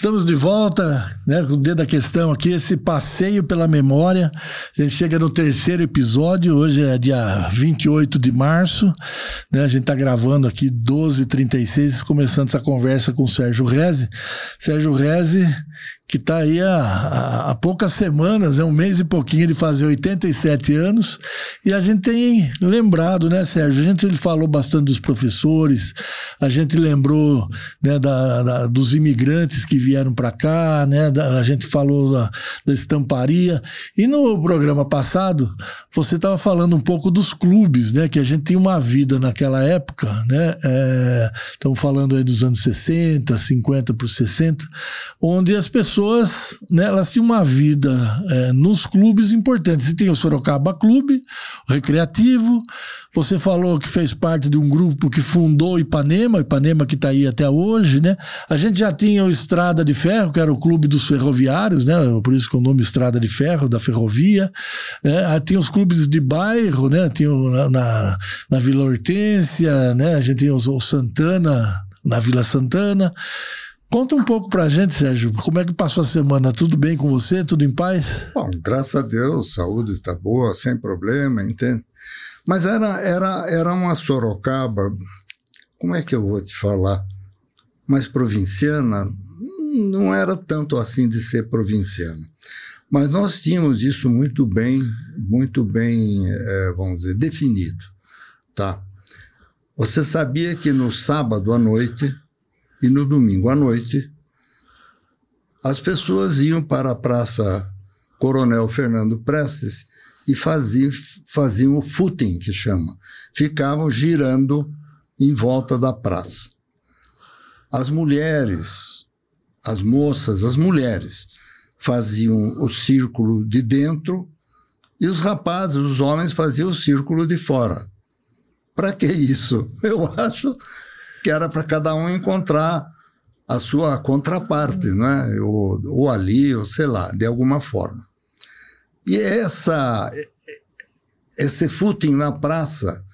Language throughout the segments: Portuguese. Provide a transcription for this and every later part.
Estamos de volta, né, com o dedo da questão aqui, esse passeio pela memória. A gente chega no terceiro episódio, hoje é dia 28 de março, né, a gente está gravando aqui 12h36, começando essa conversa com o Sérgio Reze. Sérgio Reze, que está aí há, há, poucas semanas, é um mês e pouquinho de fazer 87 anos, e a gente tem lembrado, né, Sérgio? A gente falou bastante dos professores, a gente lembrou né, da, da dos imigrantes que vieram para cá, né? Da, a gente falou da, da, estamparia, e no programa passado você estava falando um pouco dos clubes, né? Que a gente tinha uma vida naquela época, né? É, estamos falando aí dos anos 60, 50 por 60, onde as pessoas pessoas, né, elas tinham uma vida é, nos clubes importantes. Você tem o Sorocaba Clube, o Recreativo. Você falou que fez parte de um grupo que fundou Ipanema, Ipanema que está aí até hoje, né? A gente já tinha o Estrada de Ferro, que era o clube dos ferroviários, né? Por isso que o nome Estrada de Ferro, da ferrovia. É, tinha os clubes de bairro, né? Tinha na, na Vila Hortência, né? A gente o, o Santana, na Vila Santana. Conta um pouco pra gente, Sérgio, como é que passou a semana? Tudo bem com você? Tudo em paz? Bom, graças a Deus, saúde está boa, sem problema, entende? Mas era, era, era uma Sorocaba, como é que eu vou te falar? Mais provinciana? Não era tanto assim de ser provinciana. Mas nós tínhamos isso muito bem, muito bem, é, vamos dizer, definido, tá? Você sabia que no sábado à noite e no domingo à noite, as pessoas iam para a Praça Coronel Fernando Prestes e faziam, faziam o footing, que chama. Ficavam girando em volta da praça. As mulheres, as moças, as mulheres, faziam o círculo de dentro e os rapazes, os homens, faziam o círculo de fora. Para que isso? Eu acho que era para cada um encontrar a sua contraparte, né? ou, ou ali, ou sei lá, de alguma forma. E essa, esse footing na praça,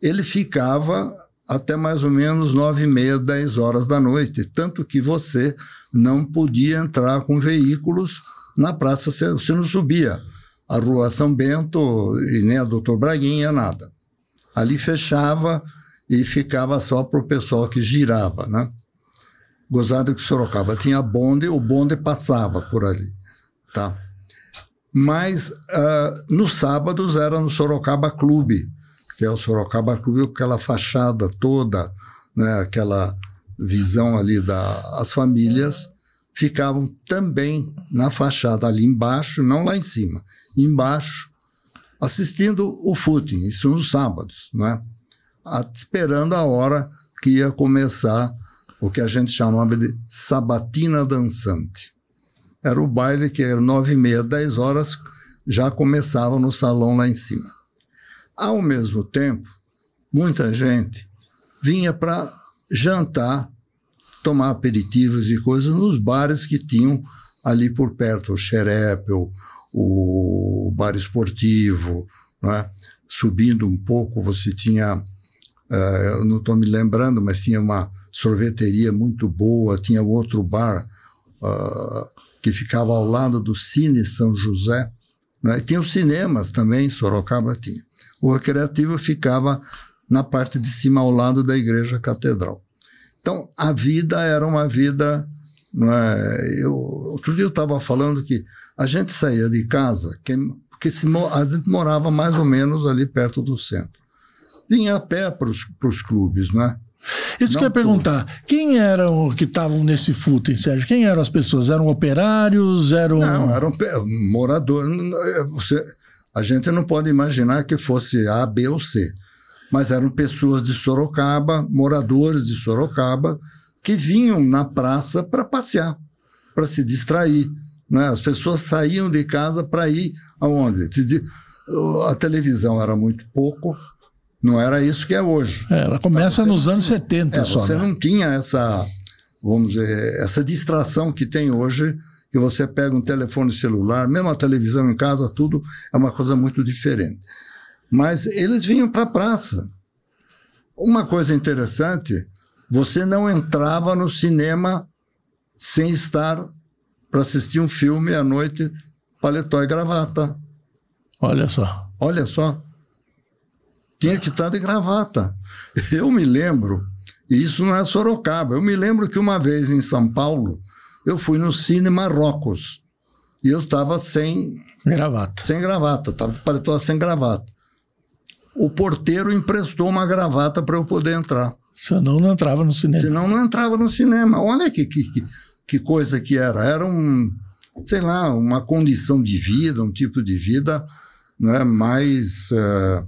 ele ficava até mais ou menos nove e meia, dez horas da noite, tanto que você não podia entrar com veículos na praça, você não subia a rua São Bento e nem a Doutor Braguinha, nada. Ali fechava e ficava só para o pessoal que girava, né? Gozado que Sorocaba tinha bonde, o bonde passava por ali, tá? Mas uh, nos sábados era no Sorocaba Clube, que é o Sorocaba Clube, aquela fachada toda, né? Aquela visão ali das da, famílias ficavam também na fachada ali embaixo, não lá em cima, embaixo, assistindo o footing, isso nos sábados, não é? Esperando a hora que ia começar o que a gente chamava de sabatina dançante. Era o baile que era nove e meia, dez horas, já começava no salão lá em cima. Ao mesmo tempo, muita gente vinha para jantar, tomar aperitivos e coisas nos bares que tinham ali por perto, o Xerepe, o, o bar esportivo, é? subindo um pouco você tinha Uh, eu não estou me lembrando, mas tinha uma sorveteria muito boa, tinha outro bar uh, que ficava ao lado do Cine São José. Né? Tinha os cinemas também, Sorocaba tinha. O recreativo ficava na parte de cima, ao lado da igreja catedral. Então, a vida era uma vida. É? eu, outro dia eu estava falando que a gente saía de casa, que, porque se, a gente morava mais ou menos ali perto do centro vinha a pé para os clubes, né? Isso que eu ia perguntar. Quem eram que estavam nesse footing, Sérgio? Quem eram as pessoas? Eram operários? Eram. Não, eram moradores. Você, a gente não pode imaginar que fosse A, B ou C. Mas eram pessoas de Sorocaba, moradores de Sorocaba, que vinham na praça para passear, para se distrair. Né? As pessoas saíam de casa para ir aonde? A televisão era muito pouco, não era isso que é hoje. É, ela começa nos anos 70 é, só. Você né? não tinha essa, vamos dizer, essa distração que tem hoje, que você pega um telefone celular, mesmo a televisão em casa, tudo é uma coisa muito diferente. Mas eles vinham para a praça. Uma coisa interessante, você não entrava no cinema sem estar para assistir um filme à noite, paletó e gravata. Olha só. Olha só. Tinha que estar de gravata. Eu me lembro, e isso não é Sorocaba, eu me lembro que uma vez em São Paulo, eu fui no Cine Marrocos. E eu estava sem gravata. Sem gravata, estava de paletó sem gravata. O porteiro emprestou uma gravata para eu poder entrar. Senão não entrava no cinema. Senão não entrava no cinema. Olha que, que, que coisa que era. Era um, sei lá, uma condição de vida, um tipo de vida né, mais uh,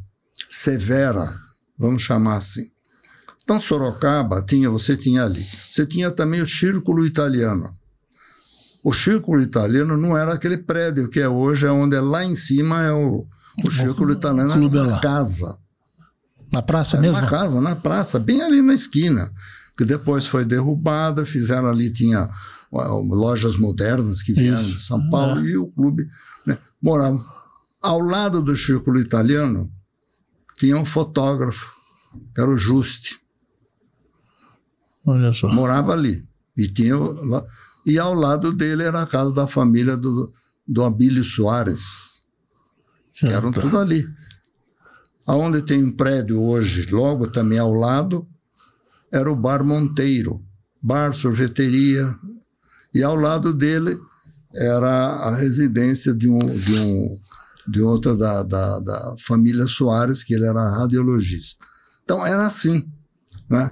severa, vamos chamar assim. Então, Sorocaba tinha, você tinha ali. Você tinha também o Círculo Italiano. O Círculo Italiano não era aquele prédio que é hoje, é onde é lá em cima é o, o Círculo Italiano, Clube era lá. uma casa. Na praça Era mesmo? uma casa, na praça, bem ali na esquina. Que depois foi derrubada, fizeram ali, tinha lojas modernas que vieram Isso. de São Paulo É. e o clube né, morava. Ao lado do Círculo Italiano tinha um fotógrafo, que era o Juste, Olha só. morava ali. E, tinha, lá, e ao lado dele era a casa da família do, do Abílio Soares, que eram Tá. tudo ali. Aonde tem um prédio hoje, logo também ao lado, era o Bar Monteiro, bar, sorveteria, e ao lado dele era a residência de um de um de outra da, da, da família Soares, que ele era radiologista. Então era assim, né?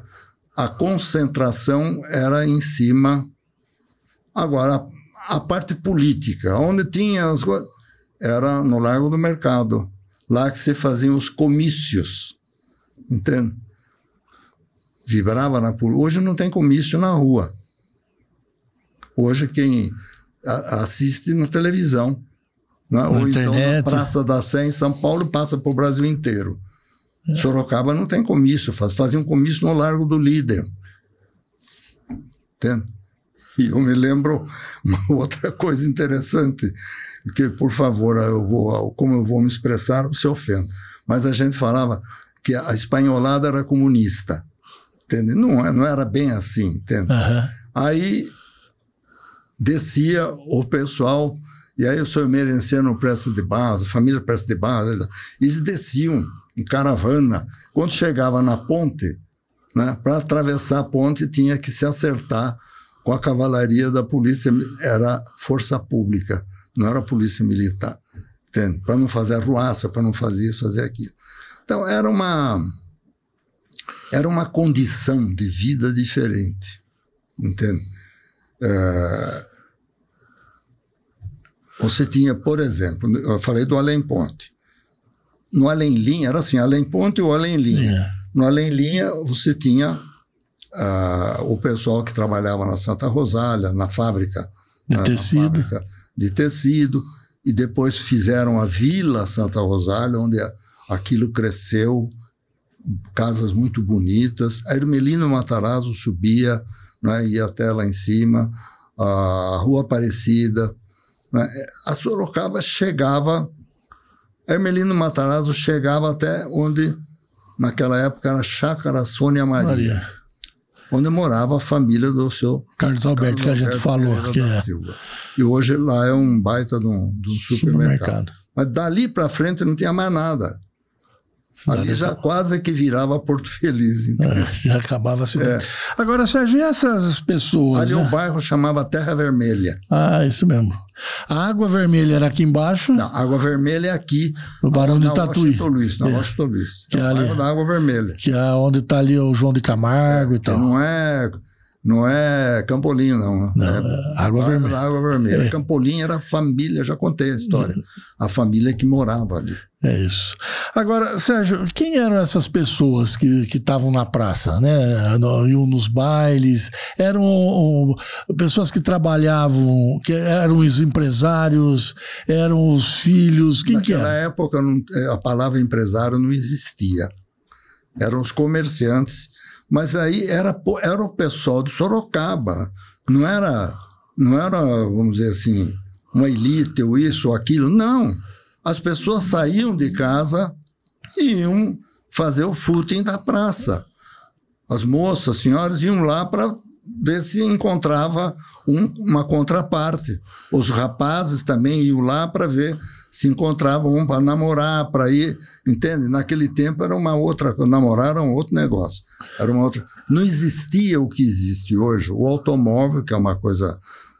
A concentração era em cima. Agora a parte política, onde tinha as coisas, era no Largo do Mercado, lá que se faziam os comícios, entende? Vibrava na política. Hoje não tem comício na rua. Hoje quem a- assiste na televisão, né? Ou então na internet. Praça da Sé em São Paulo passa para o Brasil inteiro. Sorocaba não tem comício, faz, fazia um comício no Largo do Líder. Entende? E eu me lembro uma outra coisa interessante, que, por favor, eu vou, como eu vou me expressar, se ofendo. Mas a gente falava que a espanholada era comunista. Entende? Não, é- não era bem assim, entende? Aham. Aí descia o pessoal, e aí o senhor Merenciano Prestes de Barros, a família Prestes de Barros, eles desciam em caravana. Quando chegava na ponte, né, para atravessar a ponte tinha que se acertar com a cavalaria da polícia, era força pública, não era polícia militar? Para não fazer arruaça, para não fazer isso, fazer aquilo. Então era uma era uma condição de vida diferente, entende? É, você tinha, por exemplo, eu falei do Além Ponte. No Além Linha, era assim, Além Ponte ou Além Linha. É. No Além Linha, você tinha ah, o pessoal que trabalhava na Santa Rosália, na fábrica. De na- na tecido. fábrica de tecido. E depois fizeram a Vila Santa Rosália, onde aquilo cresceu, casas muito bonitas. A Hermelino Matarazzo subia, né, ia até lá em cima, a Rua Aparecida. Né, a Sorocaba chegava, Hermelino Matarazzo chegava até onde, naquela época, era Chácara Sônia Maria, Maria. onde morava a família do seu Carlos Alberto, Carlos que a gente Alberto falou. Que é Silva. E hoje lá é um baita de um, de um supermercado. supermercado. Mas dali para frente não tinha mais nada. Ali já quase que virava Porto Feliz. Então. É, já acabava a cidade. Agora, Sérgio, e essas pessoas? Ali né? o bairro chamava Terra Vermelha. Ah, isso mesmo. A água vermelha era aqui embaixo, Não, Água Vermelha é aqui. no Barão de na Tatuí. Washington Luiz, na É. Washington Luiz. Que é é o ali. da Água Vermelha. Que é onde está ali o João de Camargo e Que tal. não é, não é Campolim, não. Não, é é Água Vermelha. Água Vermelha. É. Campolim era a família, já contei a história. A família que morava ali. É isso. Agora, Sérgio, quem eram essas pessoas que que estavam na praça, né? No, iam nos bailes? Eram um, pessoas que trabalhavam, que eram os empresários, eram os filhos, quem que Naquela era? época não- eh, a palavra empresário não existia. Eram os comerciantes, mas aí era, era o pessoal de Sorocaba. Não era, não era, vamos dizer assim, uma elite ou isso ou aquilo. Não. As pessoas saíam de casa e iam fazer o footing da praça. As moças, as senhoras iam lá para ver se encontrava um, uma contraparte. Os rapazes também iam lá para ver se encontravam um para namorar, para ir, entende? Naquele tempo era uma outra, namorar era um outro negócio. Era uma outra. Não existia o que existe hoje. O automóvel, que é uma coisa,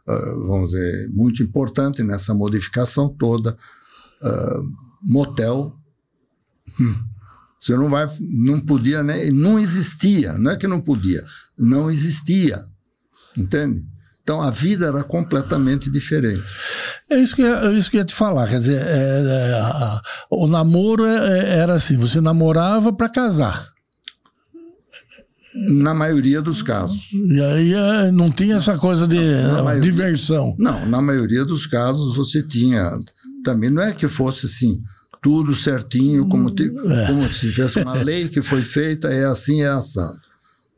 uh, vamos dizer, muito importante nessa modificação toda. Uh, motel. Hum você não vai, não podia, né? Não existia, não é que não podia, não existia, entende? Então a vida era completamente diferente. É isso que, é isso que eu ia te falar. Quer dizer, é, é, a, o namoro é, é, era assim: você namorava para casar. Na maioria dos casos. E aí é, não tinha essa coisa de não, maioria, diversão. Não, na maioria dos casos você tinha. Também não é que fosse assim tudo certinho, como, te, é. como se tivesse uma lei que foi feita, é assim, é assado.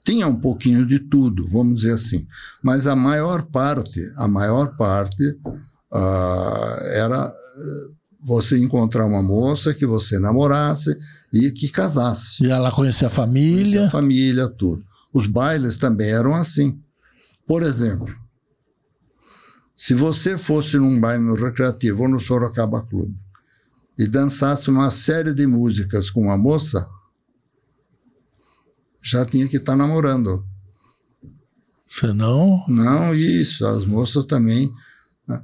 Tinha um pouquinho de tudo, vamos dizer assim. Mas a maior parte, a maior parte uh, era uh, você encontrar uma moça que você namorasse e que casasse. E ela conhecia a família. Conhecia a família, tudo. Os bailes também eram assim. Por exemplo, se você fosse num baile no Recreativo ou no Sorocaba Clube e dançasse uma série de músicas com uma moça, já tinha que estar tá namorando. Senão? Não, isso. As moças também. Né?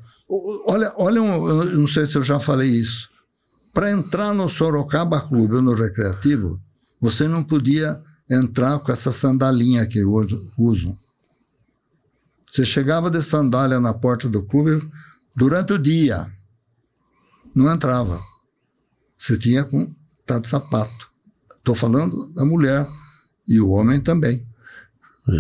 Olha, olha um, eu não sei se eu já falei isso. Para entrar no Sorocaba Clube ou no Recreativo, você não podia entrar com essa sandalinha que usam. Você chegava de sandália na porta do clube durante o dia. Não entrava. Você tinha com tá de sapato. Estou falando da mulher e o homem também.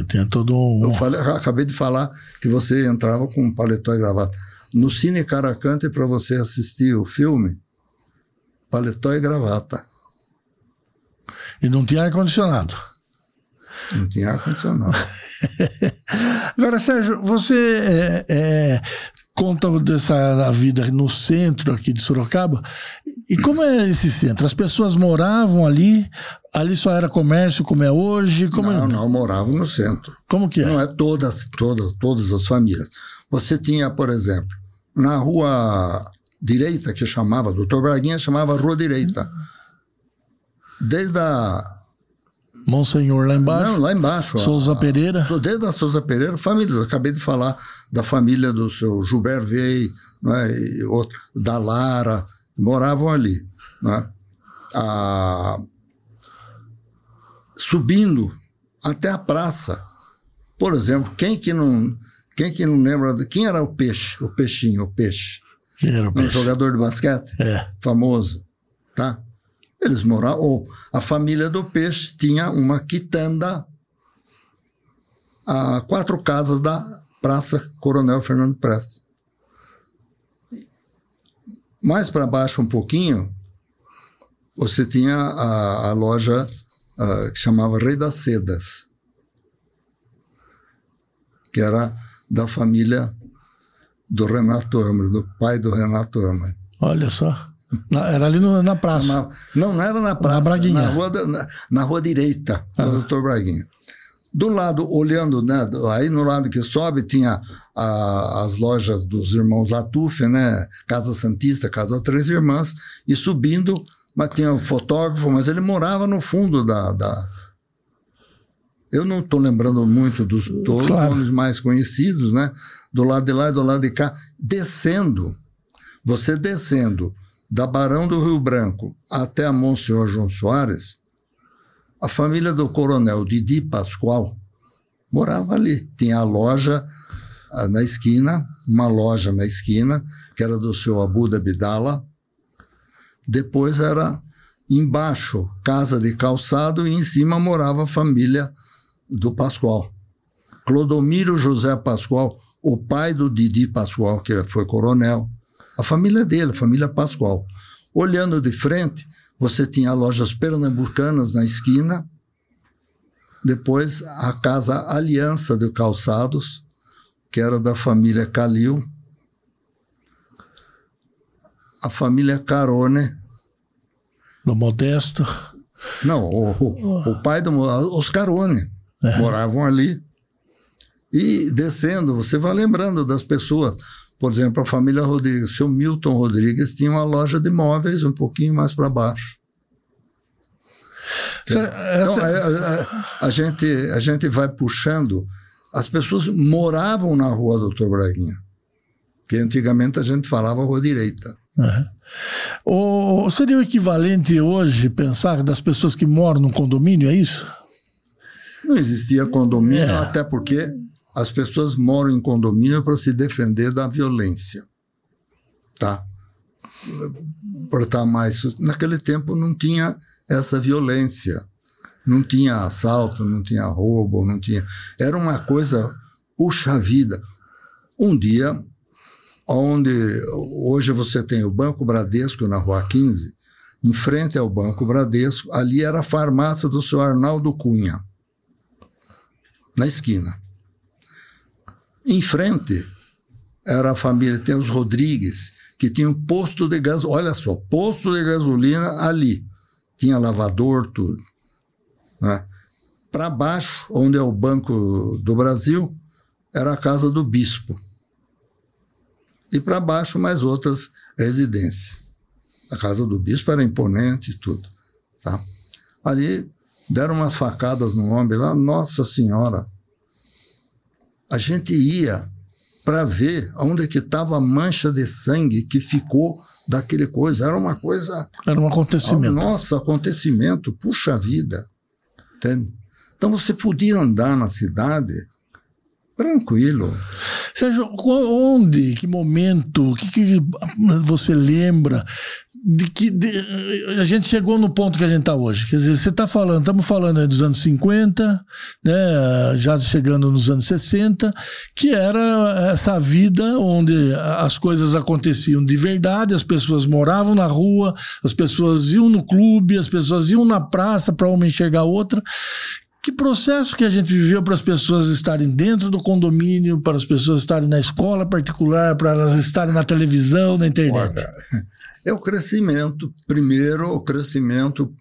Tinha todo um. Eu falei, acabei de falar que você entrava com um paletó e gravata. No Cine Caracante, para você assistir o filme, paletó e gravata. E não tinha ar-condicionado. Não tinha ar-condicionado. Agora, Sérgio, você é, é, conta dessa vida no centro aqui de Sorocaba. E como era esse centro? As pessoas moravam ali? Ali só era comércio como é hoje? Como não, é? não, moravam no centro. Como que é? Não é todas, todas, todas as famílias. Você tinha, por exemplo, na rua direita, que chamava, doutor Braguinha chamava Rua Direita. Desde a Monsenhor lá embaixo? Não, lá embaixo. Souza a, Pereira? Desde a Souza Pereira, família. Acabei de falar da família do seu Gilberto Vei, é? outro, da Lara, moravam ali. Né? Ah, subindo até a praça. Por exemplo, quem que não, quem que não lembra de quem era o peixe, o peixinho, o peixe? Quem era o peixe? Um jogador de basquete, é. famoso, tá? Eles moravam, ou a família do peixe tinha uma quitanda a quatro casas da Praça Coronel Fernando Prestes. Mais para baixo um pouquinho, você tinha a, a loja uh, que chamava Rei das Sedas, que era da família do Renato Amor, do pai do Renato Amor. Olha só. Na, era ali no, na praça. Chamava, não, não era na praça. Na Braguinha. Na rua, na, na rua direita, ah. do doutor Braguinha. Do lado, olhando, né, aí no lado que sobe tinha a, as lojas dos irmãos Latuf, né, Casa Santista, Casa Três Irmãs, e subindo, mas tinha um fotógrafo, mas ele morava no fundo da. da eu não estou lembrando muito dos todos claro. nomes mais conhecidos, né? Do lado de lá e do lado de cá, descendo. Você descendo da Barão do Rio Branco até a Monsenhor João Soares, a família do coronel Didi Pascoal morava ali. Tinha a loja ah, na esquina, uma loja na esquina, que era do seu Abuda Bidala. Depois era embaixo, casa de calçado, e em cima morava a família do Pascoal. Clodomiro José Pascoal, o pai do Didi Pascoal, que foi coronel. A família dele, a família Pascoal. Olhando de frente, você tinha lojas pernambucanas na esquina, depois a Casa Aliança de Calçados, que era da família Calil, a família Carone. No Modesto? Não, o, o, o pai do. Os Carone é. moravam ali. E descendo, você vai lembrando das pessoas. Por exemplo, a família Rodrigues, seu Milton Rodrigues tinha uma loja de móveis um pouquinho mais para baixo. Então, a, a, é, é, a, gente, a gente vai puxando. As pessoas moravam na rua Doutor Braguinha, que antigamente a gente falava rua direita. Uhum. O, seria o equivalente hoje pensar das pessoas que moram no condomínio, é isso? Não existia condomínio, é. até porque as pessoas moram em condomínio para se defender da violência. Tá? Para estar mais. Naquele tempo não tinha essa violência. Não tinha assalto, não tinha roubo, não tinha. Era uma coisa, puxa vida. Um dia, onde hoje você tem o Banco Bradesco na Rua 15, em frente ao Banco Bradesco, ali era a farmácia do senhor Arnaldo Cunha, na esquina. Em frente era a família, tem os Rodrigues, que tinha um posto de gasolina, olha só, posto de gasolina ali. Tinha lavador, tudo. Né? Para baixo, onde é o Banco do Brasil, era a casa do bispo. E para baixo, mais outras residências. A casa do bispo era imponente e tudo. Tá? Ali deram umas facadas no homem lá, Nossa Senhora, a gente ia para ver onde que estava a mancha de sangue que ficou daquele coisa. Era uma coisa. Era um acontecimento. Nossa, acontecimento, puxa vida. Entende? Então você podia andar na cidade tranquilo. Sérgio, onde, que momento, o que, que você lembra de que de, a gente chegou no ponto que a gente está hoje. Quer dizer, você está falando, estamos falando dos anos 50, né, já chegando nos anos 60, que era essa vida onde as coisas aconteciam de verdade, as pessoas moravam na rua, as pessoas iam no clube, as pessoas iam na praça para uma enxergar outra. Que processo que a gente viveu para as pessoas estarem dentro do condomínio, para as pessoas estarem na escola particular, para elas estarem na televisão, na internet? Olha, é o crescimento. Primeiro, o crescimento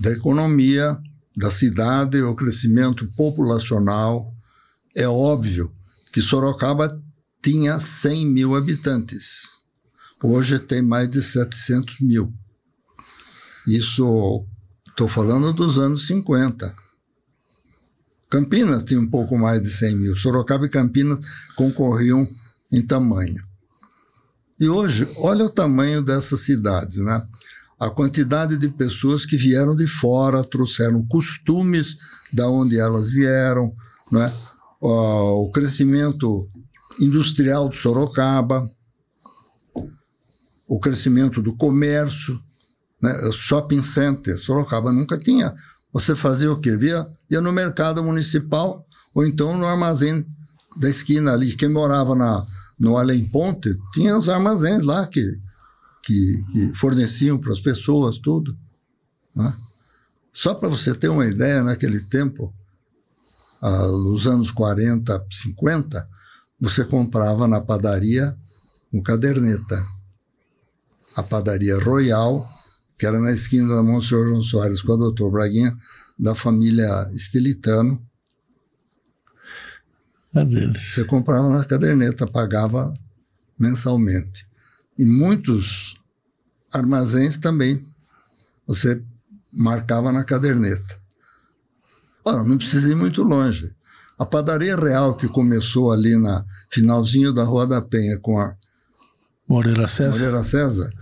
da economia da cidade, o crescimento populacional. É óbvio que Sorocaba tinha 100 mil habitantes. Hoje tem mais de 700 mil. Isso, estou falando dos anos 50. Campinas tinha um pouco mais de 100 mil. Sorocaba e Campinas concorriam em tamanho. E hoje, olha o tamanho dessas cidades, né? A quantidade de pessoas que vieram de fora, trouxeram costumes da onde elas vieram, né? O crescimento industrial de Sorocaba, o crescimento do comércio, né? shopping center. Sorocaba nunca tinha você fazia o quê? Via, ia no mercado municipal ou então no armazém da esquina ali. Quem morava na, no Além Ponte tinha os armazéns lá que, que, que forneciam para as pessoas tudo. Né? Só para você ter uma ideia, naquele tempo, ah, nos anos 40, 50, você comprava na padaria um caderneta. A padaria Royal que era na esquina da Monsenhor João Soares com a doutor Braguinha, da família Estilitano. É deles. Você comprava na caderneta, pagava mensalmente. E muitos armazéns também você marcava na caderneta. Ora, não precisa ir muito longe. A padaria real que começou ali na finalzinho da Rua da Penha com a Moreira César, Moreira César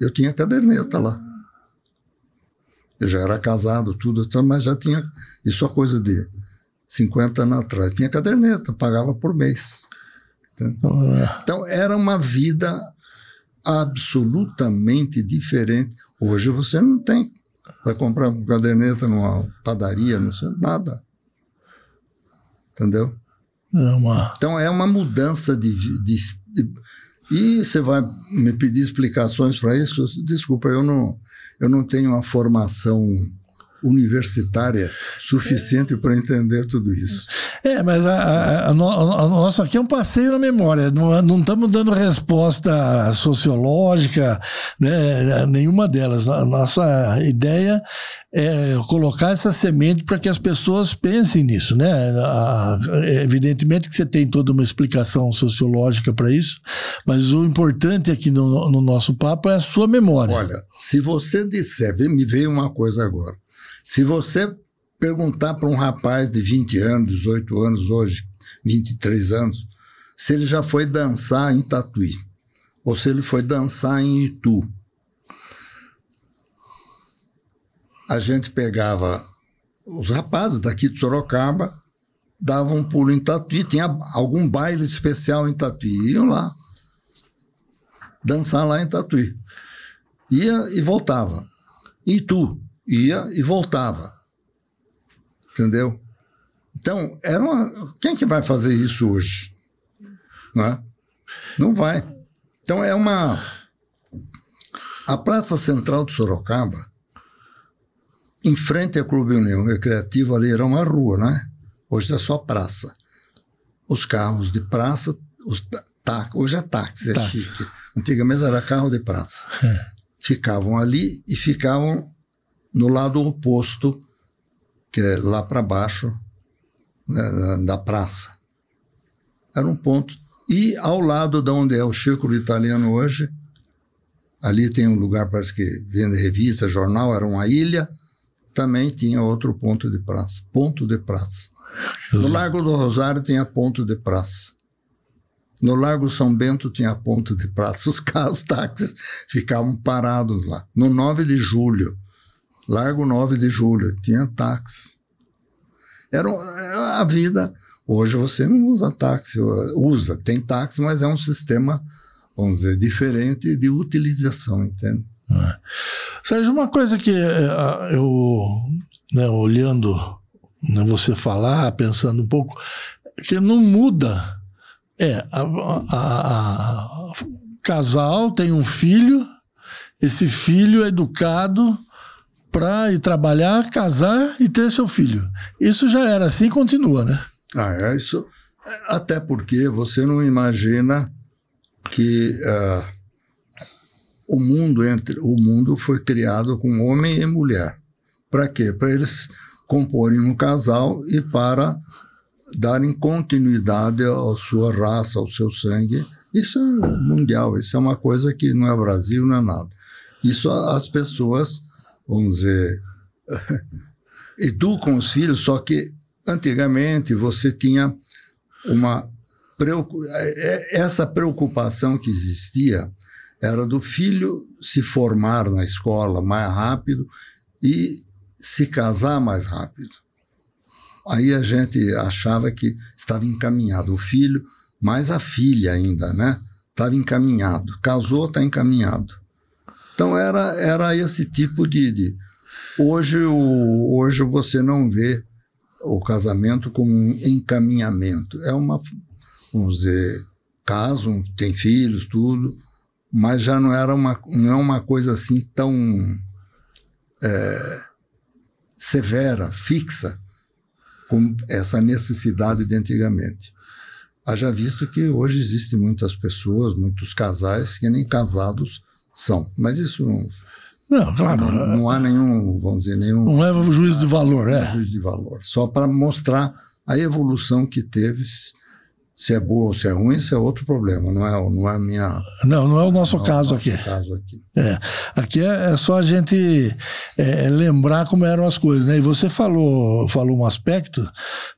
eu tinha caderneta lá. Eu já era casado, tudo, mas já tinha. Isso é coisa de 50 anos atrás. Tinha caderneta, pagava por mês. Então, era uma vida absolutamente diferente. Hoje você não tem. Vai comprar uma caderneta numa padaria, não sei, nada. Entendeu? É uma... Então é uma mudança de, de, de e você vai me pedir explicações para isso? Desculpa, eu não, eu não tenho uma formação universitária suficiente para entender tudo isso. É, mas a, a, a, a nossa aqui é um passeio na memória. Não, não estamos dando resposta sociológica, né, nenhuma delas. A nossa ideia é colocar essa semente para que as pessoas pensem nisso, né? evidentemente que você tem toda uma explicação sociológica para isso, mas o importante aqui no, no nosso papo é a sua memória. Olha, se você disser, me veio uma coisa agora. Se você perguntar para um rapaz de 20 anos, 18 anos hoje, 23 anos, se ele já foi dançar em Tatuí, ou se ele foi dançar em Itu, a gente pegava os rapazes daqui de Sorocaba, davam um pulo em Tatuí, tinha algum baile especial em Tatuí, iam lá dançar lá em Tatuí. Ia e voltava. E tu ia e voltava. Entendeu? Então, era uma... quem que vai fazer isso hoje? Não, é? Não vai. Então, é uma. A Praça Central de Sorocaba em frente ao Clube União Recreativo, ali era uma rua, né? Hoje é só praça. Os carros de praça, os tá, hoje é táxi, é táxi. chique. Antigamente era carro de praça. É. Ficavam ali e ficavam no lado oposto, que é lá para baixo né, da praça. Era um ponto. E ao lado de onde é o Chico Italiano hoje, ali tem um lugar, parece que vende revista, jornal, era uma ilha também tinha outro ponto de praça. Ponto de praça. No Largo do Rosário tinha ponto de praça. No Largo São Bento tinha ponto de praça. Os carros, táxis ficavam parados lá. No 9 de julho, Largo 9 de julho, tinha táxi. Era a vida. Hoje você não usa táxi, usa, tem táxi, mas é um sistema, vamos dizer, diferente de utilização, entende? É. Sérgio, uma coisa que é, eu, né, olhando né, você falar, pensando um pouco, que não muda. É, a, a, a, casal tem um filho, esse filho é educado para ir trabalhar, casar e ter seu filho. Isso já era assim e continua, né? Ah, é isso. Até porque você não imagina que uh, o mundo entre o mundo foi criado com homem e mulher. Para quê? Para eles comporem um casal e para darem continuidade à sua raça, ao seu sangue. Isso é mundial, isso é uma coisa que não é Brasil, não é nada. Isso as pessoas, vamos dizer, educam os filhos, só que antigamente você tinha uma é, é, essa preocupação que existia era do filho se formar na escola mais rápido e se casar mais rápido. Aí a gente achava que estava encaminhado o filho, mais a filha ainda, né? Estava encaminhado. Casou, está encaminhado. Então era, era esse tipo de, de. Hoje, o, hoje você não vê o casamento como um encaminhamento. É uma, vamos dizer, casam, tem filhos, tudo, mas já não era uma, não é uma coisa assim tão é, severa, fixa, como essa necessidade de antigamente. Haja visto que hoje existem muitas pessoas, muitos casais que nem casados são, mas isso não. Não, claro. Não, não há nenhum, vamos dizer, nenhum. Não leva o juízo de valor, é. Juízo de valor. Só para mostrar a evolução que teve se é boa ou se é ruim, isso é outro problema, não é, não é a minha. Não, não é o nosso, não caso, é o nosso aqui. caso aqui. É, aqui é, é só a gente é, lembrar como eram as coisas, né? E você falou, falou um aspecto,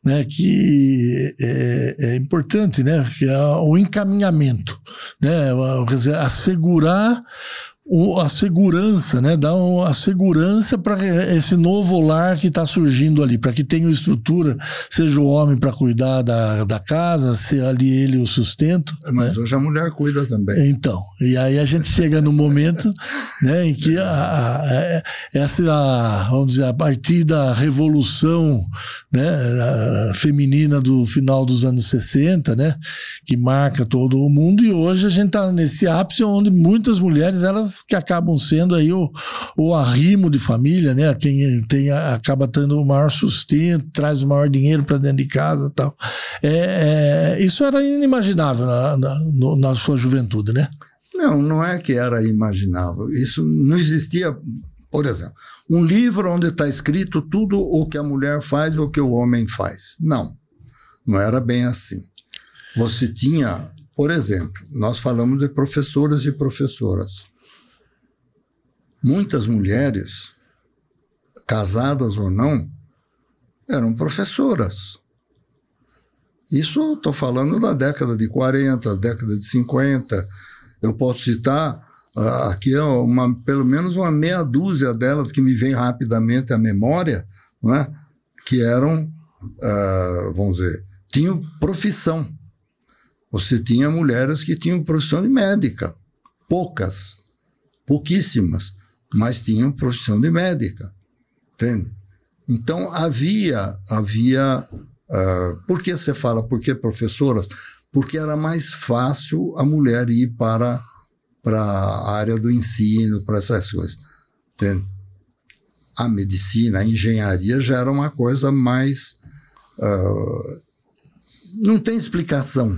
né, que é, é importante, né? Que é o encaminhamento, né? Quer dizer, assegurar o, a segurança, né? Dar a segurança para esse novo lar que está surgindo ali, para que tenha estrutura, seja o homem para cuidar da, da casa, se ali ele o sustento. Mas né? hoje a mulher cuida também. Então, e aí a gente chega no momento né, em que a, a, é, essa, a, vamos dizer, a partir da revolução né, feminina do final dos anos 60, né, que marca todo o mundo, e hoje a gente está nesse ápice onde muitas mulheres elas que acabam sendo aí o, o arrimo de família, né? Quem tem, acaba tendo o maior sustento, traz o maior dinheiro para dentro de casa tal. É, é, isso era inimaginável na, na, na sua juventude, né? Não, não é que era imaginável. Isso não existia por exemplo, um livro onde está escrito tudo o que a mulher faz e o que o homem faz. Não, não era bem assim. Você tinha, por exemplo, nós falamos de professoras e professoras. Muitas mulheres, casadas ou não, eram professoras. Isso estou falando da década de 40, década de 50. Eu posso citar Uh, aqui é uma, pelo menos uma meia dúzia delas que me vem rapidamente à memória, não é? que eram, uh, vamos dizer, tinham profissão. Você tinha mulheres que tinham profissão de médica, poucas, pouquíssimas, mas tinham profissão de médica, entende? Então havia, havia, uh, por que você fala, por que professoras? Porque era mais fácil a mulher ir para para a área do ensino, para essas coisas. Entende? A medicina, a engenharia já era uma coisa mais. Uh, não tem explicação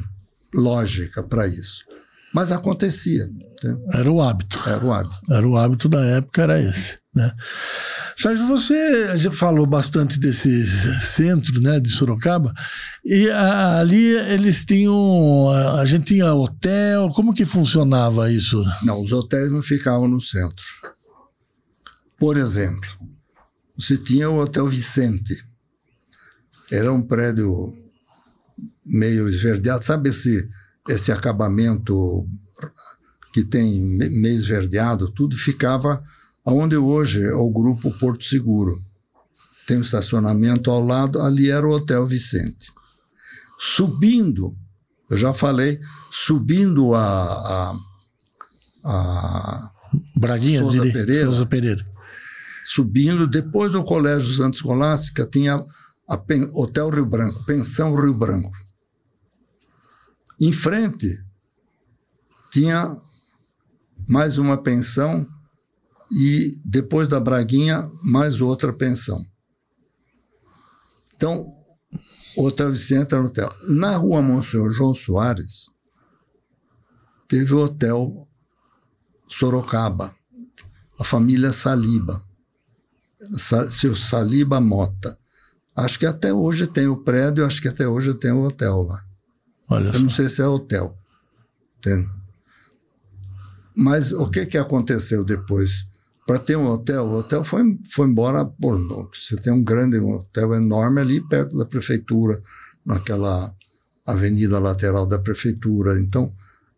lógica para isso. Mas acontecia. Era o hábito. Era o hábito. Era o hábito da época, era esse. Né? Sérgio, você gente falou bastante desse centro né, de Sorocaba, e a, ali eles tinham. A, a, gente tinha hotel, como que funcionava isso? Não, os hotéis não ficavam no centro. Por exemplo, você tinha o Hotel Vicente. Era um prédio meio esverdeado, sabe esse, esse acabamento que tem meio esverdeado, tudo ficava onde hoje é o grupo Porto Seguro. Tem um estacionamento ao lado, ali era o Hotel Vicente. Subindo, eu já falei, subindo a, a, a Braguinha Souza dele, Pereira, Souza Pereira. Subindo, depois do Colégio Santa Escolástica, tinha a Hotel Rio Branco, Pensão Rio Branco. Em frente, tinha mais uma pensão e depois da Braguinha, mais outra pensão. Então, o Hotel Vicente era hotel. Na rua Monsenhor João Soares, teve o Hotel Sorocaba, a família Saliba, seu Saliba Mota. Acho que até hoje tem o prédio, acho que até hoje tem o hotel lá. Olha Eu só. não sei se é hotel. Entende? Mas o que, que aconteceu depois? para ter um hotel. O hotel foi, foi embora. Por, você tem um grande um hotel enorme ali perto da prefeitura, naquela avenida lateral da prefeitura. Então,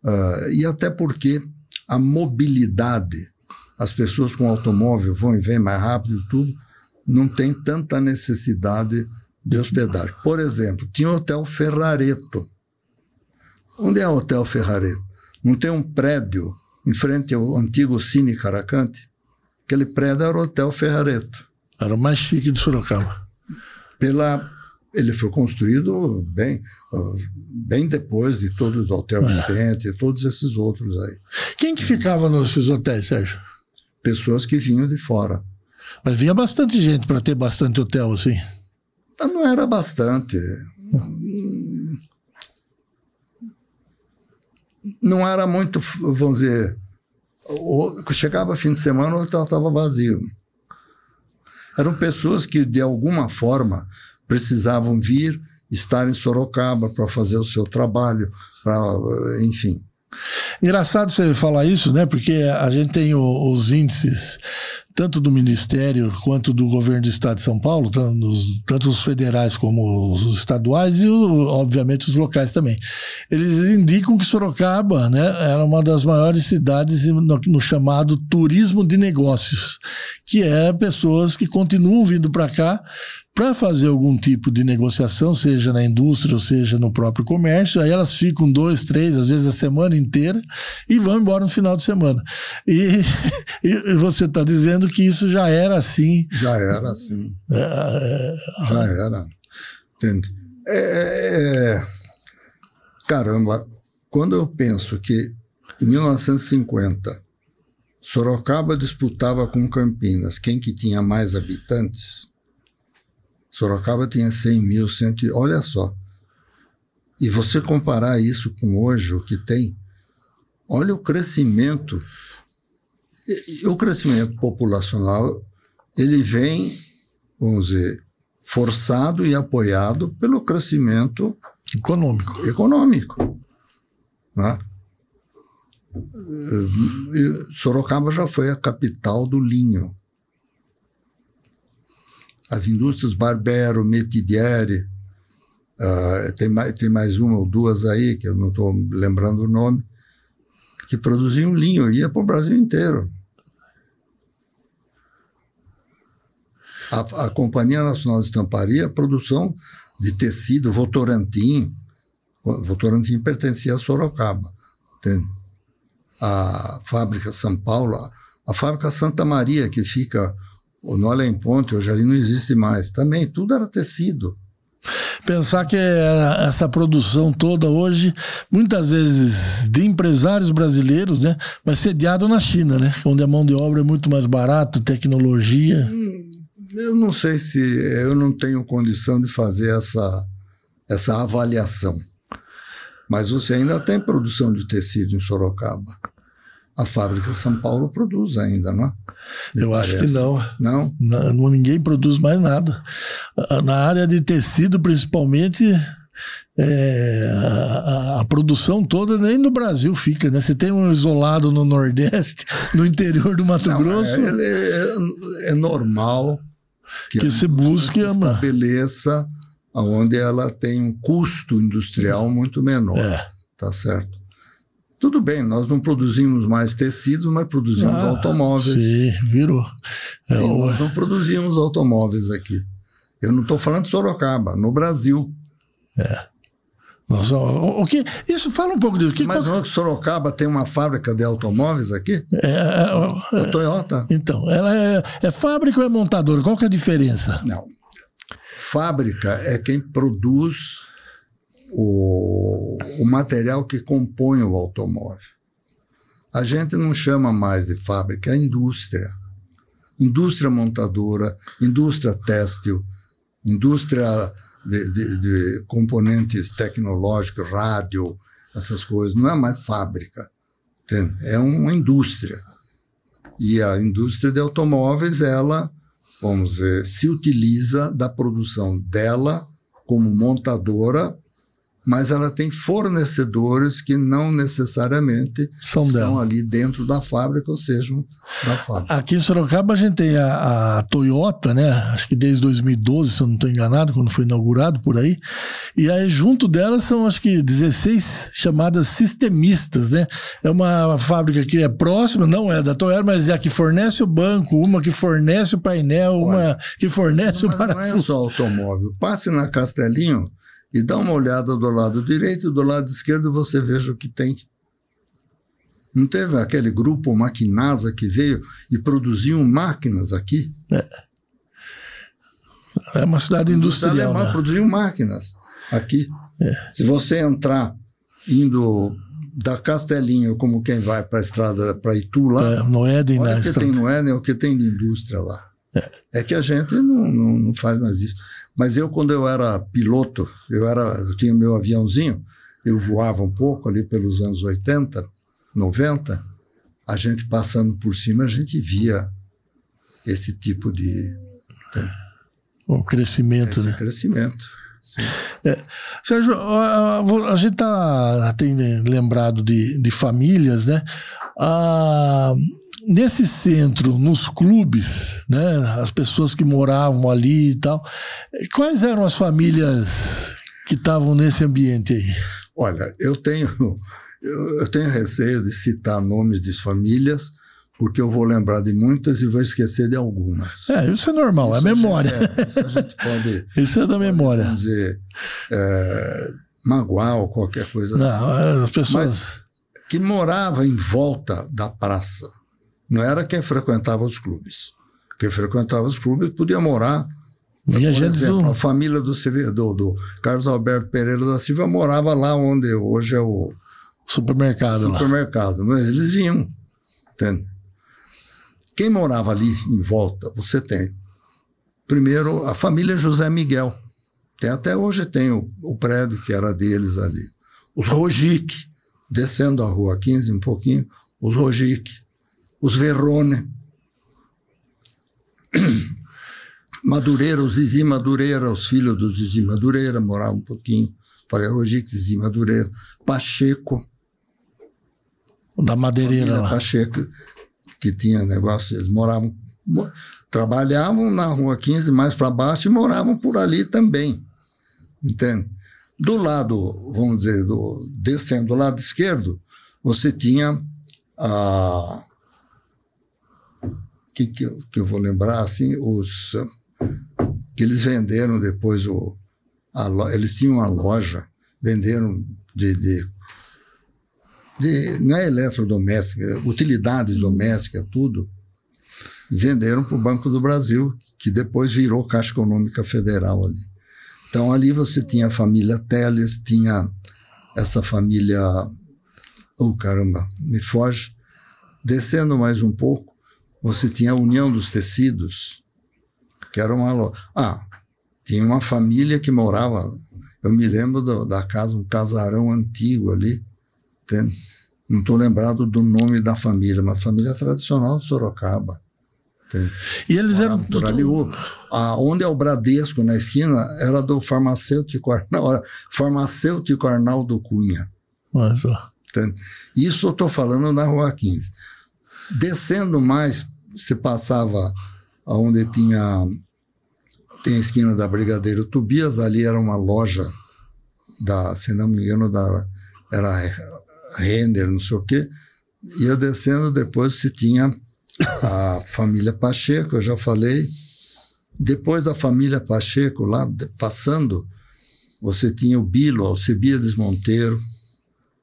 uh, e até porque a mobilidade, as pessoas com automóvel vão e vêm mais rápido tudo, não tem tanta necessidade de hospedagem. Por exemplo, tinha o Hotel Ferrareto. Onde é o Hotel Ferrareto? Não tem um prédio em frente ao antigo Cine Caracante? Aquele prédio era o Hotel Ferrareto. Era o mais chique de Sorocaba. Pela, ele foi construído bem, bem depois de todo o Hotel é. Vicente e todos esses outros aí. Quem que ficava nesses hotéis, Sérgio? Pessoas que vinham de fora. Mas vinha bastante gente para ter bastante hotel assim? Ah, não era bastante. Não era muito, vamos dizer, chegava fim de semana, o hotel estava vazio. Eram pessoas que, de alguma forma, precisavam vir, estar em Sorocaba para fazer o seu trabalho, para, enfim. Engraçado você falar isso, né? Porque a gente tem o, os índices tanto do Ministério quanto do governo do Estado de São Paulo, tanto os, federais como os estaduais e, obviamente, os locais também. Eles indicam que Sorocaba né, era uma das maiores cidades no, no chamado turismo de negócios, que é pessoas que continuam vindo para cá para fazer algum tipo de negociação, seja na indústria ou seja no próprio comércio. Aí elas ficam dois, três, às vezes a semana inteira e vão embora no final de semana. E, e você está dizendo que isso já era assim. Já era assim. É, é, já era. Entende? É, é, é, caramba, quando eu penso que em 1950 Sorocaba disputava com Campinas. Quem que tinha mais habitantes? Sorocaba tinha 100 mil, 100, olha só. E você comparar isso com hoje, o que tem, olha o crescimento. E, e o crescimento populacional, ele vem, vamos dizer, forçado e apoiado pelo crescimento econômico. econômico. Né? Sorocaba já foi a capital do linho. As indústrias Barbero, Metidieri, uh, tem, mais, tem mais uma ou duas aí, que eu não estou lembrando o nome, que produziam linho, ia para o Brasil inteiro. A, a, Companhia Nacional de Estamparia, produção de tecido, Votorantim. Votorantim pertencia a Sorocaba. A fábrica São Paulo, a fábrica Santa Maria, que fica no Além Ponte, hoje ali não existe mais. Também, tudo era tecido. Pensar que essa produção toda hoje, muitas vezes de empresários brasileiros, né? Mas sediado na China, né? Onde a mão de obra é muito mais barata, tecnologia. Hum, eu não sei se eu não tenho condição de fazer essa, essa avaliação. Mas você ainda tem produção de tecido em Sorocaba. A fábrica São Paulo produz ainda, não é? Me Eu parece. acho que não. Não? não? Ninguém produz mais nada. Na área de tecido, principalmente, é, a, a, produção toda nem no Brasil fica, né? Você tem um isolado no Nordeste, no interior do Mato não, Grosso. É, é, é, normal que, que se busque se estabeleça onde ela tem um custo industrial muito menor. É. Tá certo? Tudo bem, nós não produzimos mais tecidos, mas produzimos ah, automóveis. Sim, virou. É, nós não produzimos automóveis aqui. Eu não estou falando de Sorocaba, no Brasil. É. Nossa, o, o, que, isso fala um pouco disso. Que, Mas que Sorocaba tem uma fábrica de automóveis aqui? É, é, é, é Toyota. Então, ela é, é fábrica ou é montadora? Qual que é a diferença? Não. Fábrica é quem produz o, o material que compõe o automóvel. A gente não chama mais de fábrica, é indústria. Indústria montadora, indústria têxtil, indústria de, de, de, componentes tecnológicos, rádio, essas coisas. Não é mais fábrica. Entende? É uma indústria. E a indústria de automóveis, ela, vamos dizer, se utiliza da produção dela como montadora mas ela tem fornecedores que não necessariamente são, são ali dentro da fábrica, ou sejam da fábrica. Aqui em Sorocaba a gente tem a, a, Toyota, né? Acho que desde 2012, se eu não estou enganado, quando foi inaugurado por aí. E aí junto delas são acho que 16 chamadas sistemistas, né? É uma fábrica que é próxima, não é da Toyota, mas é a que fornece o banco, uma que fornece o painel, Olha, uma que fornece o parafuso. Não é só automóvel. Passe na Castelinho e dá uma olhada do lado direito e do lado esquerdo você veja o que tem. Não teve aquele grupo Maquinasa que veio e produziam máquinas aqui? É, é uma cidade industrial. Cidade alemã né? produziam máquinas aqui. É. Se você entrar indo da Castelinho, como quem vai para a estrada para Itu lá, é, no Éden, olha o que tem no Éden, o que tem de indústria lá. É. que a gente não, não, não, faz mais isso. Mas eu, quando eu era piloto, eu, era, eu tinha meu aviãozinho, eu voava um pouco ali pelos anos 80, 90, a gente passando por cima, a gente via esse tipo de. O crescimento, esse né? crescimento. É. Sérgio, a, gente tá, tem lembrado de, de famílias, né? Ah, nesse centro, nos clubes, né, as pessoas que moravam ali e tal, quais eram as famílias que estavam nesse ambiente aí? Olha, eu tenho, eu, tenho receio de citar nomes de famílias, porque eu vou lembrar de muitas e vou esquecer de algumas. É, isso é normal, é isso é memória. É, isso a gente pode. isso é da memória. Vamos dizer, é, magoar ou qualquer coisa Não, assim. as pessoas. Mas que morava em volta da praça não era quem frequentava os clubes. Quem frequentava os clubes podia morar. Viajante por exemplo, do... a família do, do, do, Carlos Alberto Pereira da Silva morava lá onde hoje é o supermercado. O supermercado, lá. mas eles vinham. Entende? quem morava ali em volta, você tem. Primeiro, a família José Miguel. Tem, até hoje tem o, o prédio que era deles ali. Os Rogic, descendo a rua 15 um pouquinho, os Rogic. Os Verrone. Madureira, o Zizi Madureira, os filhos do Zizi Madureira moravam um pouquinho. Falei Rogic, Zizi Madureira. Pacheco. Da madeireira lá. Pacheco, que tinha negócio, eles moravam, trabalhavam na rua 15 mais para baixo e moravam por ali também. Entende? Do lado, vamos dizer, do, descendo do lado esquerdo, você tinha a. Que, que, que eu vou lembrar, assim, os. que eles venderam depois o. A, eles tinham uma loja, venderam de, de de, não é eletrodoméstica, é utilidades domésticas, tudo, venderam para o Banco do Brasil, que depois virou Caixa Econômica Federal ali. Então ali você tinha a família Teles, tinha essa família. Oh, caramba, me foge. Descendo mais um pouco, você tinha a União dos Tecidos, que era uma loja. Ah, tinha uma família que morava. Eu me lembro do, da casa, um casarão antigo ali, entende? não estou lembrado do nome da família, mas família tradicional de Sorocaba. Tem. E eles eram. Por ali, o, a, onde é o Bradesco, na esquina, era do farmacêutico, não, farmacêutico Arnaldo Cunha. Mas, Isso eu estou falando na Rua 15. Descendo mais, se passava onde tinha, tem a esquina da Brigadeiro Tobias, ali era uma loja da, se não me engano, da, era render, não sei o quê. Ia descendo, depois se tinha a família Pacheco, eu já falei. Depois da família Pacheco, lá passando, você tinha o Bilo, Alcebiades Monteiro,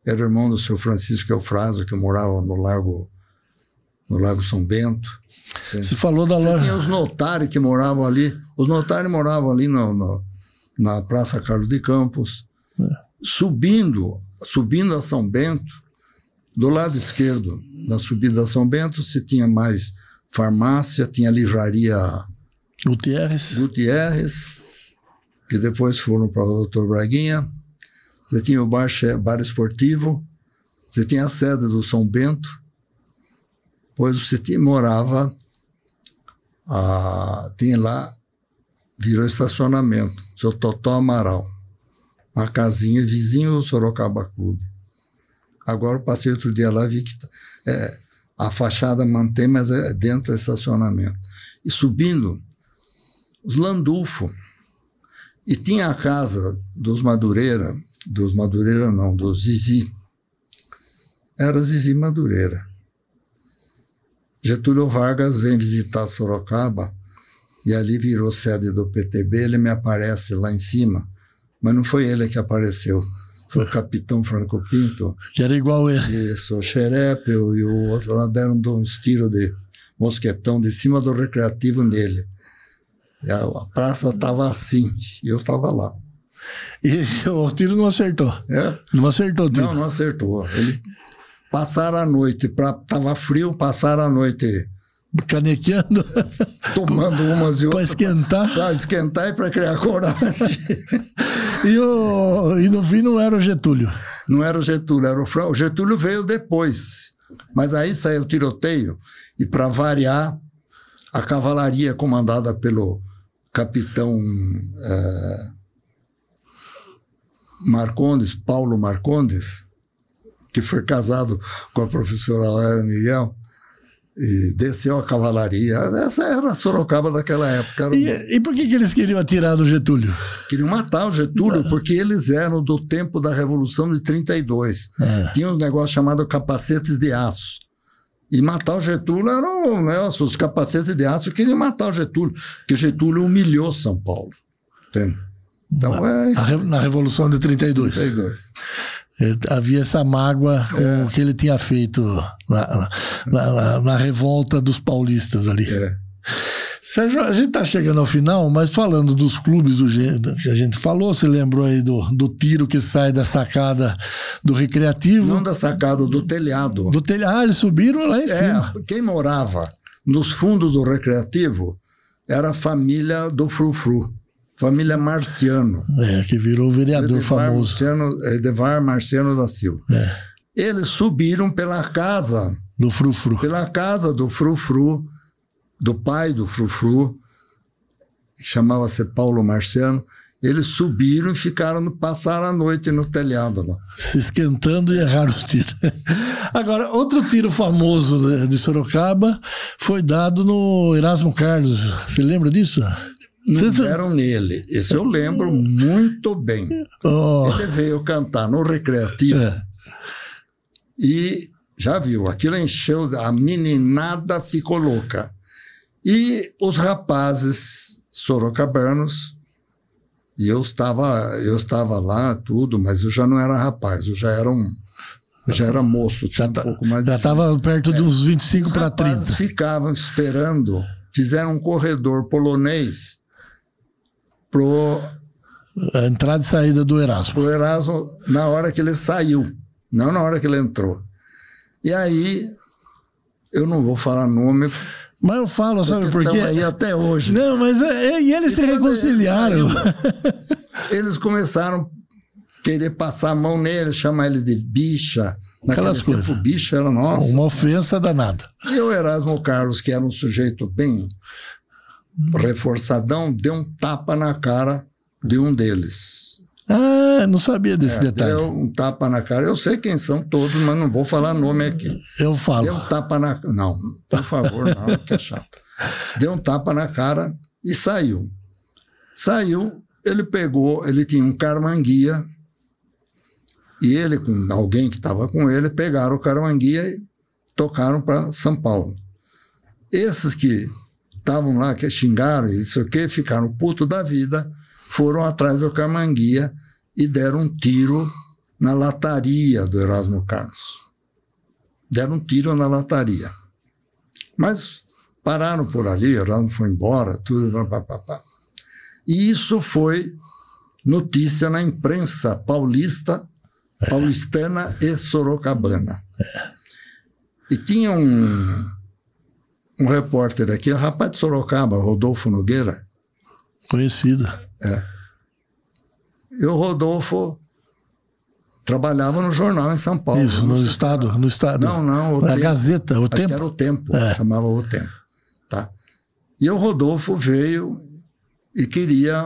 era irmão do seu Francisco Eufrásio, que morava no Largo, no Largo São Bento. Você falou da você loja. Tinha os notários que moravam ali. Os notários moravam ali no, no na Praça Carlos de Campos. É. Subindo subindo a São Bento, do lado esquerdo, na subida a São Bento, se tinha mais farmácia, tinha livraria Gutierrez, Gutierrez que depois foram para o Doutor Braguinha. Você tinha o bar, bar esportivo, você tinha a sede do São Bento, pois você tinha, morava, a, tinha lá, virou estacionamento, seu Totó Amaral uma casinha vizinho do Sorocaba Clube. Agora eu passei outro dia lá vi que é, a fachada mantém, mas é dentro do estacionamento. E subindo, os Landulfo. E tinha a casa dos Madureira, dos Madureira não, dos Zizi. Era Zizi Madureira. Getúlio Vargas vem visitar Sorocaba e ali virou sede do PTB, ele me aparece lá em cima mas não foi ele que apareceu. Foi o capitão Franco Pinto. Que era igual ele. Isso, o xerepe e o outro lá deram uns tiros de mosquetão de cima do recreativo nele. E a, praça estava assim, e eu estava lá. E o tiro não acertou? É? Não acertou o tiro? Não, não acertou. Eles passaram a noite, pra, tava frio, passaram a noite canequeando. Tomando umas e outras. Para esquentar. Para esquentar e para criar coragem. e, o, e no fim não era o Getúlio. Não era o Getúlio, era o Franco. O Getúlio veio depois. Mas aí saiu o tiroteio e, para variar, a cavalaria comandada pelo capitão é, Marcondes, Paulo Marcondes, que foi casado com a professora Laura Miguel, e desceu a cavalaria. Essa era a Sorocaba daquela época. E, e, por que, que eles queriam atirar do Getúlio? Queriam matar o Getúlio, ah. porque eles eram do tempo da Revolução de 32. É. Tinha um negócio chamado capacetes de aço. E matar o Getúlio eram né, os capacetes de aço queriam matar o Getúlio, porque Getúlio humilhou São Paulo. Entende? Então, é... Na Revolução de 32. 32. Havia essa mágoa com é. o que ele tinha feito na, na, na, na revolta dos paulistas ali. É. Sérgio, a gente está chegando ao final, mas falando dos clubes do, que a gente falou, você lembrou aí do, do tiro que sai da sacada do recreativo? Não da sacada, do telhado. Do telhado. Ah, eles subiram lá em é, cima. Quem morava nos fundos do recreativo, era a família do Frufru, família Marciano. É, que virou vereador Edevar famoso. Marciano, Edevar Marciano da Silva. É, Eles subiram pela casa, do frufru. pela casa do Frufru, do pai do Frufru, que chamava-se Paulo Marciano. Eles subiram e ficaram, passaram a noite no telhado lá. Se esquentando e erraram os tiros. Agora, outro tiro famoso de- de Sorocaba foi dado no Erasmo Carlos. Você lembra disso? Não deram nele. Isso eu lembro muito bem. Oh, Ele veio cantar no recreativo é. e já viu, aquilo encheu, a meninada ficou louca. E os rapazes sorocabanos, e eu estava, eu estava lá, tudo, mas eu já não era rapaz, eu já era um. eu já era moço, tinha Já um tá- pouco mais já estava perto de uns 25 Os para rapazes 30. ficavam esperando, fizeram um corredor polonês pro A entrada e saída do Erasmo. pro Erasmo na hora que ele saiu, não na hora que ele entrou. E aí, eu não vou falar nome, Mas eu falo, sabe por quê? aí até hoje. Não, mas é, é, e eles se quando ele reconciliaram. Eles começaram a querer passar a mão nele, chamar ele de bicha. Naquele Aquelas tempo, coisas. bicha era nossa. Uma ofensa danada. E o Erasmo Carlos, que era um sujeito bem reforçadão, deu um tapa na cara de um deles. Ah, não sabia desse detalhe. Deu um tapa na cara. Eu sei quem são todos, mas não vou falar nome aqui. Eu falo. Deu um tapa na Não, por favor, não, que é chato. Deu um tapa na cara e saiu. Saiu, ele pegou, ele tinha um carmanguia, e ele, com alguém que estava com ele, pegaram o carmanguia e tocaram para São Paulo. Esses que estavam lá, que xingaram isso aqui, ficaram puto da vida, foram atrás do carmanguia e deram um tiro na lataria do Erasmo Carlos deram um tiro na lataria. Mas pararam por ali, Erasmo foi embora, tudo, pá, pá, pá, pá. E isso foi notícia na imprensa paulista, paulistana e sorocabana. E tinha um, um repórter aqui, um rapaz de Sorocaba, Rodolfo Nogueira, Conhecida. e o Rodolfo trabalhava no jornal em São Paulo. Isso, no estado, era- no estado. Não, não, o A Tempo. Gazeta, o Acho que tempo. era o Tempo, É. chamava o Tempo. Tá? E o Rodolfo veio e queria.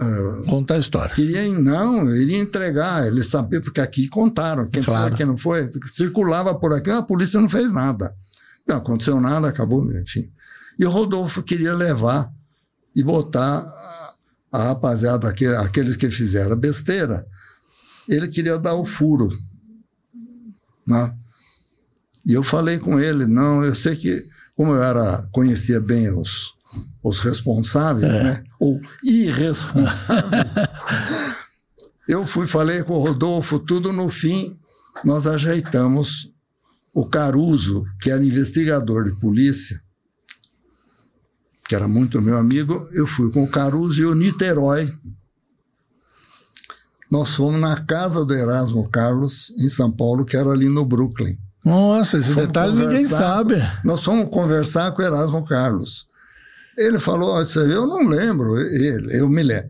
ah, Contar a história. queria não, ele ia entregar, ele sabia, porque aqui contaram, quem Claro. foi, quem não foi, circulava por aqui, a polícia não fez nada. Não aconteceu nada, acabou, enfim. E o Rodolfo queria levar e botar a- rapaziada, aquele- aqueles que fizeram besteira, ele queria dar o furo. Né? E eu falei com ele, não, eu sei que, como eu era, conhecia bem os, os responsáveis, né? Ou irresponsáveis, eu fui, falei com o Rodolfo, tudo no fim, nós ajeitamos o Caruso, que era investigador de polícia, que era muito meu amigo, eu fui com o Caruso e o Niterói. Nós fomos na casa do Erasmo Carlos, em São Paulo, que era ali no Brooklyn. Nossa, esse Fomos detalhe ninguém sabe. Nós fomos conversar com o Erasmo Carlos. Ele falou, "Ó, isso aí eu não lembro, ele, eu me lembro.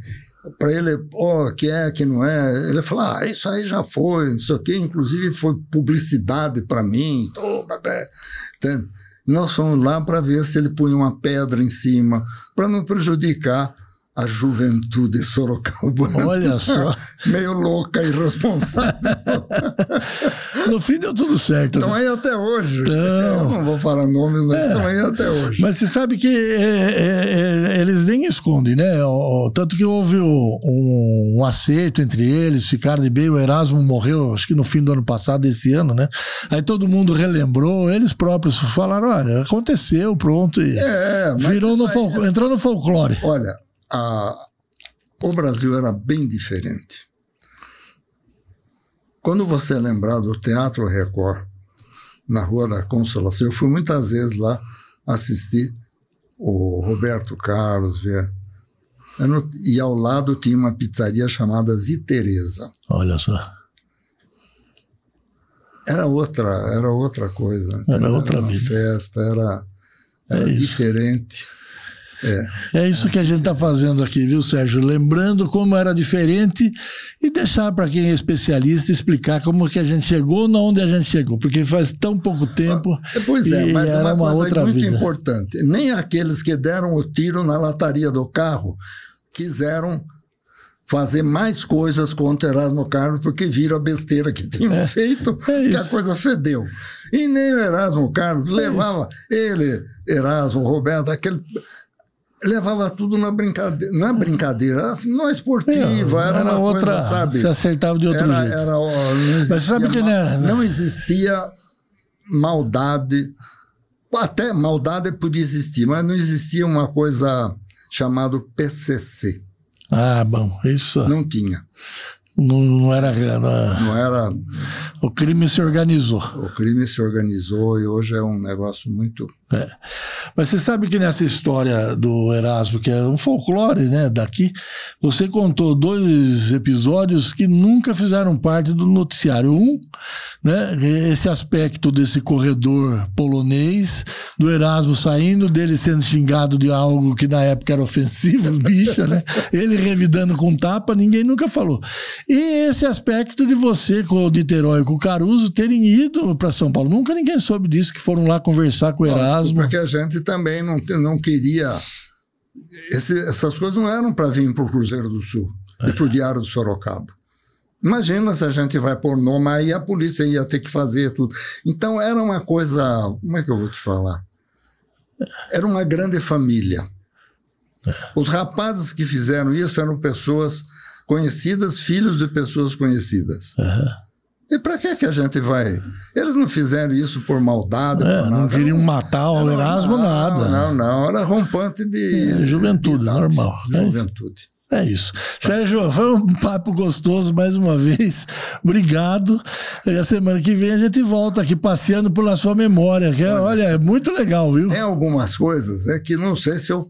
Para ele, ó, que é, que não é. Ele falou, ah, isso aí já foi, não sei o quê, inclusive foi publicidade para mim. Babé. Entende? Nós fomos lá para ver se ele punha uma pedra em cima, para não prejudicar a juventude sorocabana. Olha só. Meio louca, irresponsável. No fim deu tudo certo. Estão aí até hoje. Então. Eu não vou falar nomes, mas estão aí até hoje. Mas você sabe que é, é, é, eles nem escondem, né? O- tanto que houve o- um, um acerto entre eles, ficaram de bem. O Erasmo morreu, acho que no fim do ano passado, esse ano, né? Aí todo mundo relembrou, eles próprios falaram: olha, aconteceu, pronto. E É, virou no aí- entrou no folclore. Olha, a- o Brasil era bem diferente. Quando você lembrar do Teatro Record, na Rua da Consolação, eu fui muitas vezes lá assistir o Roberto Carlos, ver. Não- E ao lado tinha uma pizzaria chamada Zitereza. Olha só. Era outra, era outra coisa. Era entendeu? outra uma vida. festa, era, Era é diferente. É. é isso que a gente está fazendo aqui, viu, Sérgio? Lembrando como era diferente e deixar para quem é especialista explicar como que a gente chegou na onde a gente chegou, porque faz tão pouco tempo. Ah, pois é, mas era uma, uma coisa muito vida. importante. Nem aqueles que deram o tiro na lataria do carro quiseram fazer mais coisas contra Erasmo Carlos porque viram a besteira que tinham é, feito, é que a coisa fedeu. E nem o Erasmo Carlos é levava ele, Erasmo, Roberto, aquele levava tudo na brincadeira, não é brincadeira, assim, não é esportiva, é, era, era, uma outra, coisa, sabe? Se acertava de outro era, jeito. Era, não, existia, Mas sabe que, né? não existia maldade, até maldade podia existir, mas não existia uma coisa chamada PCC. Ah, bom, isso. Não tinha. Não, não era, não, não era. O crime se organizou. O crime se organizou e hoje é um negócio muito é. Mas você sabe que nessa história do Erasmo, que é um folclore né, daqui, você contou dois episódios que nunca fizeram parte do noticiário. Um, né, esse aspecto desse corredor polonês, do Erasmo saindo, dele sendo xingado de algo que na época era ofensivo, bicha, né? Ele revidando com tapa, ninguém nunca falou. E esse aspecto de você com o Niterói e com o Caruso terem ido para São Paulo. Nunca ninguém soube disso, que foram lá conversar com o Erasmo porque a gente também não, não queria. Esse, essas coisas não eram para vir para o Cruzeiro do Sul é. e para o Diário do Sorocaba. Imagina se a gente vai pôr nome, aí a polícia ia ter que fazer tudo. Então era uma coisa. Como é que eu vou te falar? Era uma grande família. É. Os rapazes que fizeram isso eram pessoas conhecidas, filhos de pessoas conhecidas. Uhum. E para que, que a gente vai? Eles não fizeram isso por maldade, é, por nada. Não queriam matar o Erasmo, não, nada. Não, não, era rompante de. É, juventude, de normal. É. Juventude. É isso. Sérgio, foi um papo gostoso mais uma vez. Obrigado. E a semana que vem a gente volta aqui passeando pela sua memória. Que é, olha, é muito legal, viu? Tem algumas coisas é que não sei se eu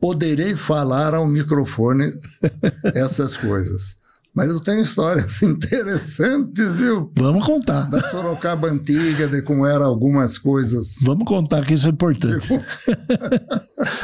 poderei falar ao microfone essas coisas. Mas eu tenho histórias interessantes, viu? Vamos contar. Da Sorocaba antiga, de como eram algumas coisas. Vamos contar que isso é importante.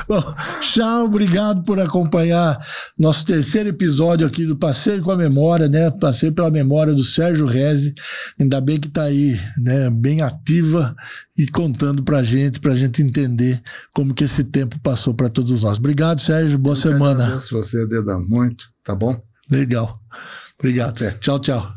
Bom, tchau, obrigado por acompanhar nosso terceiro episódio aqui do Passeio com a Memória, né? Passeio pela memória do Sérgio Reze. Ainda bem que está aí, né? Bem ativa e contando pra gente, pra gente entender como que esse tempo passou para todos nós. Obrigado, Sérgio. Boa eu semana. Agradeço você, Deda, muito, tá bom? Legal. Obrigado. É. Tchau, tchau.